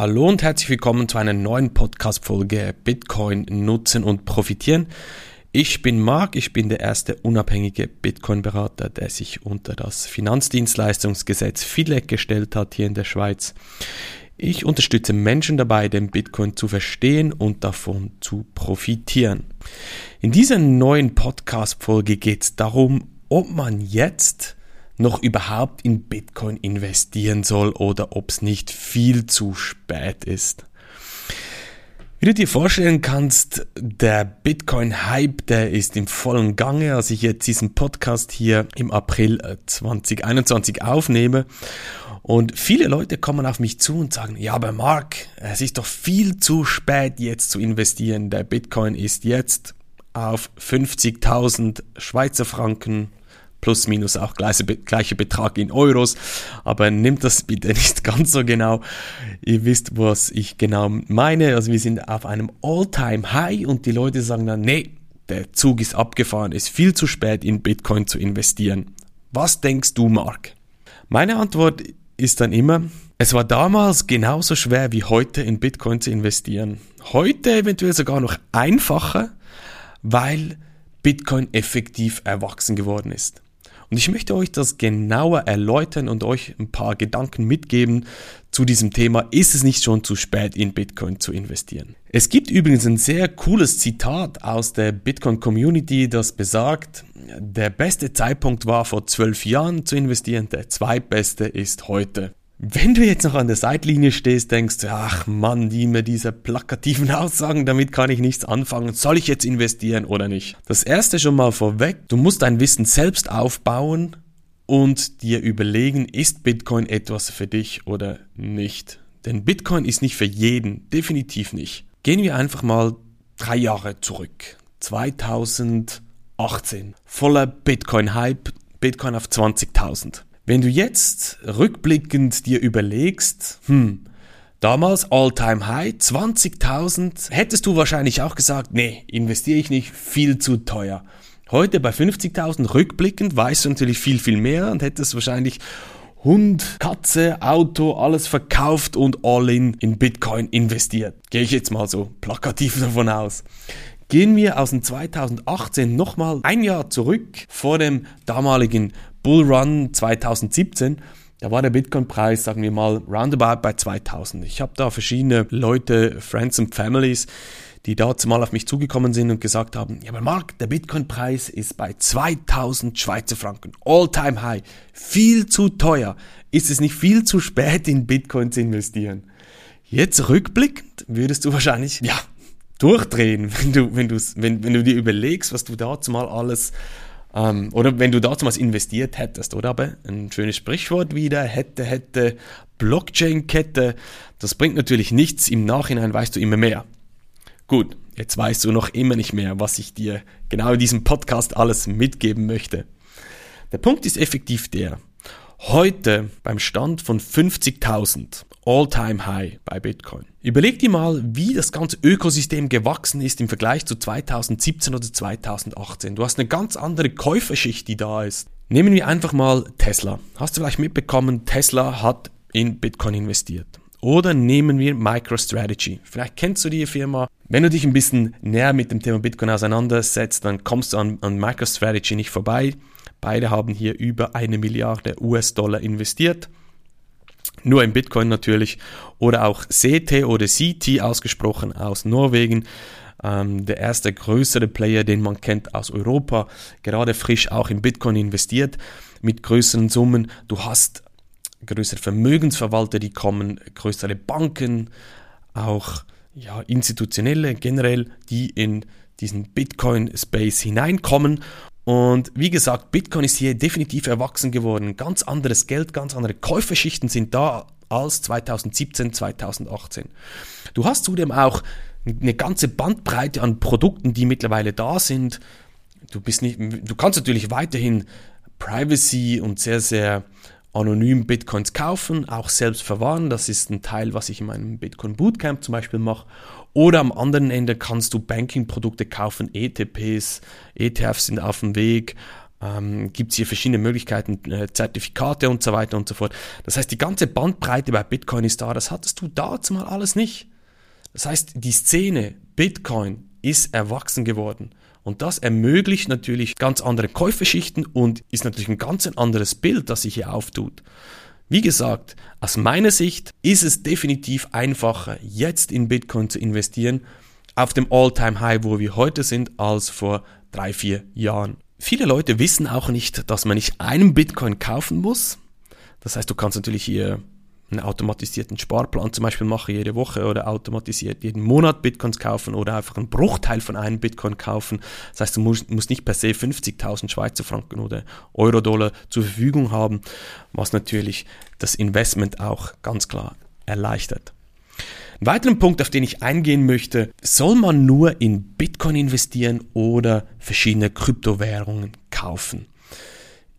Hallo und herzlich willkommen zu einer neuen Podcast-Folge Bitcoin nutzen und profitieren. Ich bin Marc, ich bin der erste unabhängige Bitcoin-Berater, der sich unter das Finanzdienstleistungsgesetz FILEG gestellt hat hier in der Schweiz. Ich unterstütze Menschen dabei, den Bitcoin zu verstehen und davon zu profitieren. In dieser neuen Podcast-Folge geht es darum, ob man jetzt noch überhaupt in Bitcoin investieren soll oder ob es nicht viel zu spät ist. Wie du dir vorstellen kannst, der Bitcoin-Hype, der ist im vollen Gange, als ich jetzt diesen Podcast hier im April 2021 äh, aufnehme. Und viele Leute kommen auf mich zu und sagen, ja, aber Mark, es ist doch viel zu spät jetzt zu investieren. Der Bitcoin ist jetzt auf 50.000 Schweizer Franken plus minus auch gleiche, gleiche Betrag in Euros, aber nimmt das bitte nicht ganz so genau. Ihr wisst, was ich genau meine. Also wir sind auf einem All-Time-High und die Leute sagen dann, nee, der Zug ist abgefahren, ist viel zu spät in Bitcoin zu investieren. Was denkst du, Mark? Meine Antwort ist dann immer, es war damals genauso schwer wie heute in Bitcoin zu investieren. Heute eventuell sogar noch einfacher, weil Bitcoin effektiv erwachsen geworden ist. Und ich möchte euch das genauer erläutern und euch ein paar Gedanken mitgeben zu diesem Thema. Ist es nicht schon zu spät, in Bitcoin zu investieren? Es gibt übrigens ein sehr cooles Zitat aus der Bitcoin-Community, das besagt, der beste Zeitpunkt war vor zwölf Jahren zu investieren, der zweitbeste ist heute. Wenn du jetzt noch an der Seitlinie stehst, denkst ach Mann, die mir diese plakativen Aussagen, damit kann ich nichts anfangen. Soll ich jetzt investieren oder nicht? Das erste schon mal vorweg, du musst dein Wissen selbst aufbauen und dir überlegen, ist Bitcoin etwas für dich oder nicht? Denn Bitcoin ist nicht für jeden, definitiv nicht. Gehen wir einfach mal drei Jahre zurück. 2018. Voller Bitcoin-Hype, Bitcoin auf 20.000. Wenn du jetzt rückblickend dir überlegst, hm, damals All-Time High, 20.000, hättest du wahrscheinlich auch gesagt, nee, investiere ich nicht, viel zu teuer. Heute bei 50.000 rückblickend weißt du natürlich viel, viel mehr und hättest wahrscheinlich Hund, Katze, Auto, alles verkauft und all in in Bitcoin investiert. Gehe ich jetzt mal so plakativ davon aus. Gehen wir aus dem 2018 nochmal ein Jahr zurück vor dem damaligen Bullrun 2017, da war der Bitcoin-Preis, sagen wir mal, roundabout bei 2000. Ich habe da verschiedene Leute, Friends und Families, die dazu mal auf mich zugekommen sind und gesagt haben, ja, aber Mark, der Bitcoin-Preis ist bei 2000 Schweizer Franken, all-time high, viel zu teuer. Ist es nicht viel zu spät, in Bitcoin zu investieren? Jetzt rückblickend würdest du wahrscheinlich, ja, durchdrehen, wenn du, wenn wenn, wenn du dir überlegst, was du dazu mal alles ähm, oder wenn du damals investiert hättest, oder? Aber ein schönes Sprichwort wieder, hätte, hätte, Blockchain-Kette, das bringt natürlich nichts, im Nachhinein weißt du immer mehr. Gut, jetzt weißt du noch immer nicht mehr, was ich dir genau in diesem Podcast alles mitgeben möchte. Der Punkt ist effektiv der, heute beim Stand von 50.000 All-Time-High bei Bitcoin. Überleg dir mal, wie das ganze Ökosystem gewachsen ist im Vergleich zu 2017 oder 2018. Du hast eine ganz andere Käuferschicht, die da ist. Nehmen wir einfach mal Tesla. Hast du vielleicht mitbekommen, Tesla hat in Bitcoin investiert. Oder nehmen wir MicroStrategy. Vielleicht kennst du die Firma. Wenn du dich ein bisschen näher mit dem Thema Bitcoin auseinandersetzt, dann kommst du an, an MicroStrategy nicht vorbei. Beide haben hier über eine Milliarde US-Dollar investiert nur in Bitcoin natürlich, oder auch CT oder CT ausgesprochen aus Norwegen. Ähm, der erste größere Player, den man kennt aus Europa, gerade frisch auch in Bitcoin investiert mit größeren Summen. Du hast größere Vermögensverwalter, die kommen, größere Banken, auch ja, institutionelle generell, die in diesen Bitcoin-Space hineinkommen und wie gesagt, Bitcoin ist hier definitiv erwachsen geworden. Ganz anderes Geld, ganz andere Käuferschichten sind da als 2017, 2018. Du hast zudem auch eine ganze Bandbreite an Produkten, die mittlerweile da sind. Du bist nicht, du kannst natürlich weiterhin Privacy und sehr, sehr anonym Bitcoins kaufen, auch selbst verwahren. Das ist ein Teil, was ich in meinem Bitcoin Bootcamp zum Beispiel mache. Oder am anderen Ende kannst du Banking-Produkte kaufen, ETPs, ETFs sind auf dem Weg. ähm, gibt es hier verschiedene Möglichkeiten, äh, Zertifikate und so weiter und so fort. Das heißt, die ganze Bandbreite bei Bitcoin ist da, das hattest du dazu mal alles nicht. Das heißt, die Szene Bitcoin ist erwachsen geworden. Und das ermöglicht natürlich ganz andere Käuferschichten und ist natürlich ein ganz anderes Bild, das sich hier auftut. Wie gesagt, aus meiner Sicht ist es definitiv einfacher, jetzt in Bitcoin zu investieren, auf dem All-Time-High, wo wir heute sind, als vor drei, vier Jahren. Viele Leute wissen auch nicht, dass man nicht einen Bitcoin kaufen muss. Das heißt, du kannst natürlich hier einen automatisierten Sparplan zum Beispiel machen jede Woche oder automatisiert jeden Monat Bitcoins kaufen oder einfach einen Bruchteil von einem Bitcoin kaufen. Das heißt, du musst, musst nicht per se 50.000 Schweizer Franken oder Euro-Dollar zur Verfügung haben, was natürlich das Investment auch ganz klar erleichtert. Ein weiterer Punkt, auf den ich eingehen möchte, soll man nur in Bitcoin investieren oder verschiedene Kryptowährungen kaufen?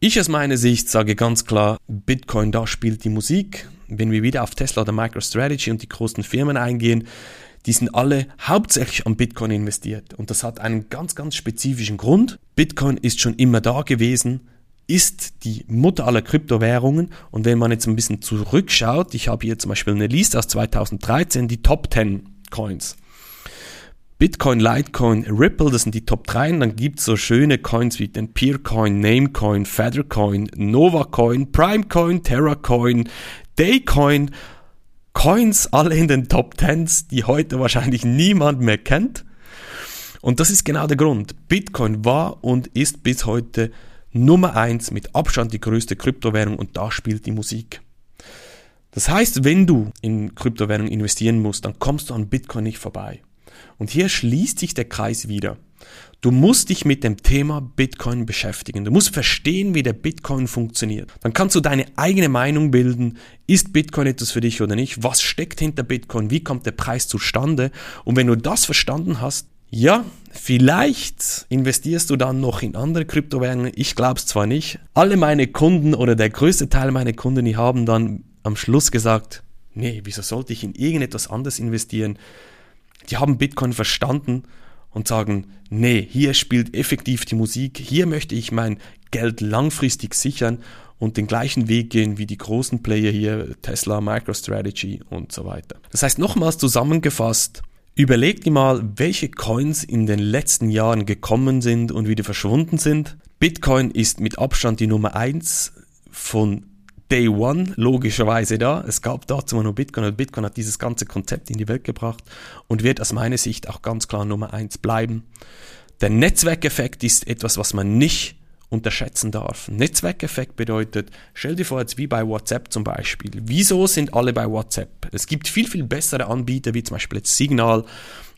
Ich aus meiner Sicht sage ganz klar, Bitcoin, da spielt die Musik. Wenn wir wieder auf Tesla oder MicroStrategy und die großen Firmen eingehen, die sind alle hauptsächlich an Bitcoin investiert. Und das hat einen ganz, ganz spezifischen Grund. Bitcoin ist schon immer da gewesen ist die Mutter aller Kryptowährungen. Und wenn man jetzt ein bisschen zurückschaut, ich habe hier zum Beispiel eine Liste aus 2013, die Top 10 Coins. Bitcoin, Litecoin, Ripple, das sind die Top 3. Und dann gibt es so schöne Coins wie den Peercoin, Namecoin, Feathercoin, Novacoin, Primecoin, Terracoin, Daycoin. Coins alle in den Top 10s, die heute wahrscheinlich niemand mehr kennt. Und das ist genau der Grund. Bitcoin war und ist bis heute Nummer eins mit Abstand die größte Kryptowährung und da spielt die Musik. Das heißt, wenn du in Kryptowährung investieren musst, dann kommst du an Bitcoin nicht vorbei. Und hier schließt sich der Kreis wieder. Du musst dich mit dem Thema Bitcoin beschäftigen. Du musst verstehen, wie der Bitcoin funktioniert. Dann kannst du deine eigene Meinung bilden. Ist Bitcoin etwas für dich oder nicht? Was steckt hinter Bitcoin? Wie kommt der Preis zustande? Und wenn du das verstanden hast, ja, vielleicht investierst du dann noch in andere Kryptowährungen. Ich glaube es zwar nicht. Alle meine Kunden oder der größte Teil meiner Kunden, die haben dann am Schluss gesagt, nee, wieso sollte ich in irgendetwas anderes investieren? Die haben Bitcoin verstanden und sagen, nee, hier spielt effektiv die Musik, hier möchte ich mein Geld langfristig sichern und den gleichen Weg gehen wie die großen Player hier, Tesla, MicroStrategy und so weiter. Das heißt nochmals zusammengefasst, Überleg dir mal, welche Coins in den letzten Jahren gekommen sind und wieder verschwunden sind. Bitcoin ist mit Abstand die Nummer eins von Day One, logischerweise da. Es gab dazu nur Bitcoin und Bitcoin hat dieses ganze Konzept in die Welt gebracht und wird aus meiner Sicht auch ganz klar Nummer eins bleiben. Der Netzwerkeffekt ist etwas, was man nicht unterschätzen darf. Netzwerkeffekt bedeutet, stell dir vor, jetzt wie bei WhatsApp zum Beispiel. Wieso sind alle bei WhatsApp? Es gibt viel, viel bessere Anbieter, wie zum Beispiel Signal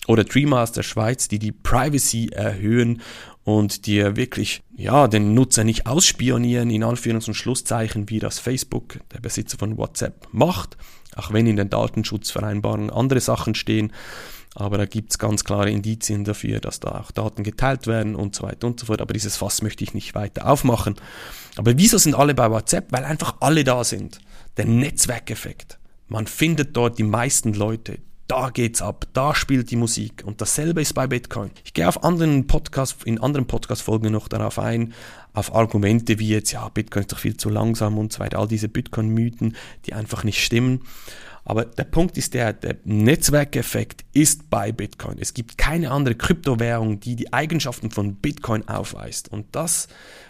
oder Dreammaster Schweiz, die die Privacy erhöhen und dir wirklich, ja, den Nutzer nicht ausspionieren, in Anführungs- und Schlusszeichen, wie das Facebook, der Besitzer von WhatsApp, macht, auch wenn in den Datenschutzvereinbarungen andere Sachen stehen. Aber da gibt es ganz klare Indizien dafür, dass da auch Daten geteilt werden und so weiter und so fort. Aber dieses Fass möchte ich nicht weiter aufmachen. Aber wieso sind alle bei WhatsApp? Weil einfach alle da sind. Der Netzwerkeffekt. Man findet dort die meisten Leute. Da geht's ab, da spielt die Musik. Und dasselbe ist bei Bitcoin. Ich gehe auf anderen Podcast, in anderen Podcast-Folgen noch darauf ein, auf Argumente wie jetzt, ja, Bitcoin ist doch viel zu langsam und so weiter, all diese Bitcoin-Mythen, die einfach nicht stimmen. Aber der Punkt ist der, der Netzwerkeffekt ist bei Bitcoin. Es gibt keine andere Kryptowährung, die die Eigenschaften von Bitcoin aufweist. Und das,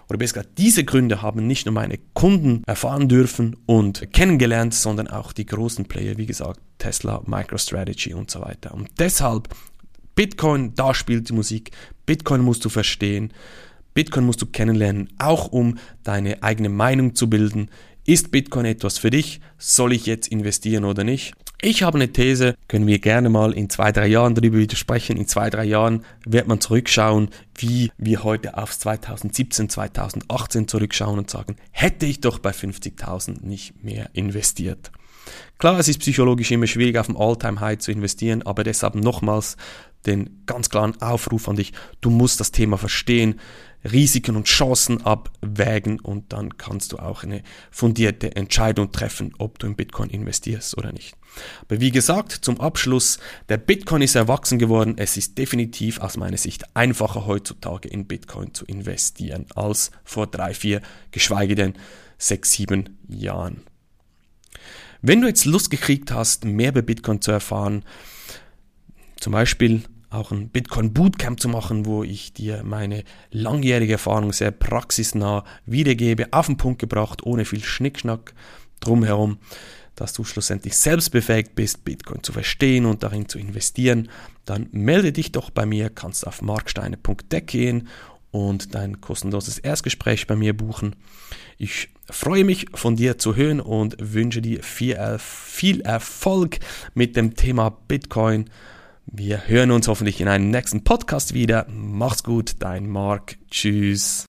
oder besser gesagt, diese Gründe haben nicht nur meine Kunden erfahren dürfen und kennengelernt, sondern auch die großen Player, wie gesagt, Tesla, MicroStrategy und so weiter. Und deshalb, Bitcoin, da spielt die Musik. Bitcoin musst du verstehen. Bitcoin musst du kennenlernen, auch um deine eigene Meinung zu bilden. Ist Bitcoin etwas für dich? Soll ich jetzt investieren oder nicht? Ich habe eine These, können wir gerne mal in zwei, drei Jahren darüber widersprechen. In zwei, drei Jahren wird man zurückschauen, wie wir heute aufs 2017, 2018 zurückschauen und sagen, hätte ich doch bei 50.000 nicht mehr investiert. Klar, es ist psychologisch immer schwierig, auf dem All-Time-High zu investieren, aber deshalb nochmals den ganz klaren Aufruf an dich, du musst das Thema verstehen, Risiken und Chancen abwägen und dann kannst du auch eine fundierte Entscheidung treffen, ob du in Bitcoin investierst oder nicht. Aber wie gesagt, zum Abschluss, der Bitcoin ist erwachsen geworden. Es ist definitiv aus meiner Sicht einfacher heutzutage in Bitcoin zu investieren als vor drei, vier, geschweige denn sechs, sieben Jahren. Wenn du jetzt Lust gekriegt hast, mehr über Bitcoin zu erfahren, zum Beispiel auch ein Bitcoin Bootcamp zu machen, wo ich dir meine langjährige Erfahrung sehr praxisnah wiedergebe, auf den Punkt gebracht, ohne viel Schnickschnack drumherum, dass du schlussendlich selbst befähigt bist, Bitcoin zu verstehen und darin zu investieren, dann melde dich doch bei mir, kannst auf marksteine.deck gehen und dein kostenloses Erstgespräch bei mir buchen. Ich freue mich von dir zu hören und wünsche dir viel, viel Erfolg mit dem Thema Bitcoin wir hören uns hoffentlich in einem nächsten Podcast wieder. Mach's gut, dein Marc. Tschüss.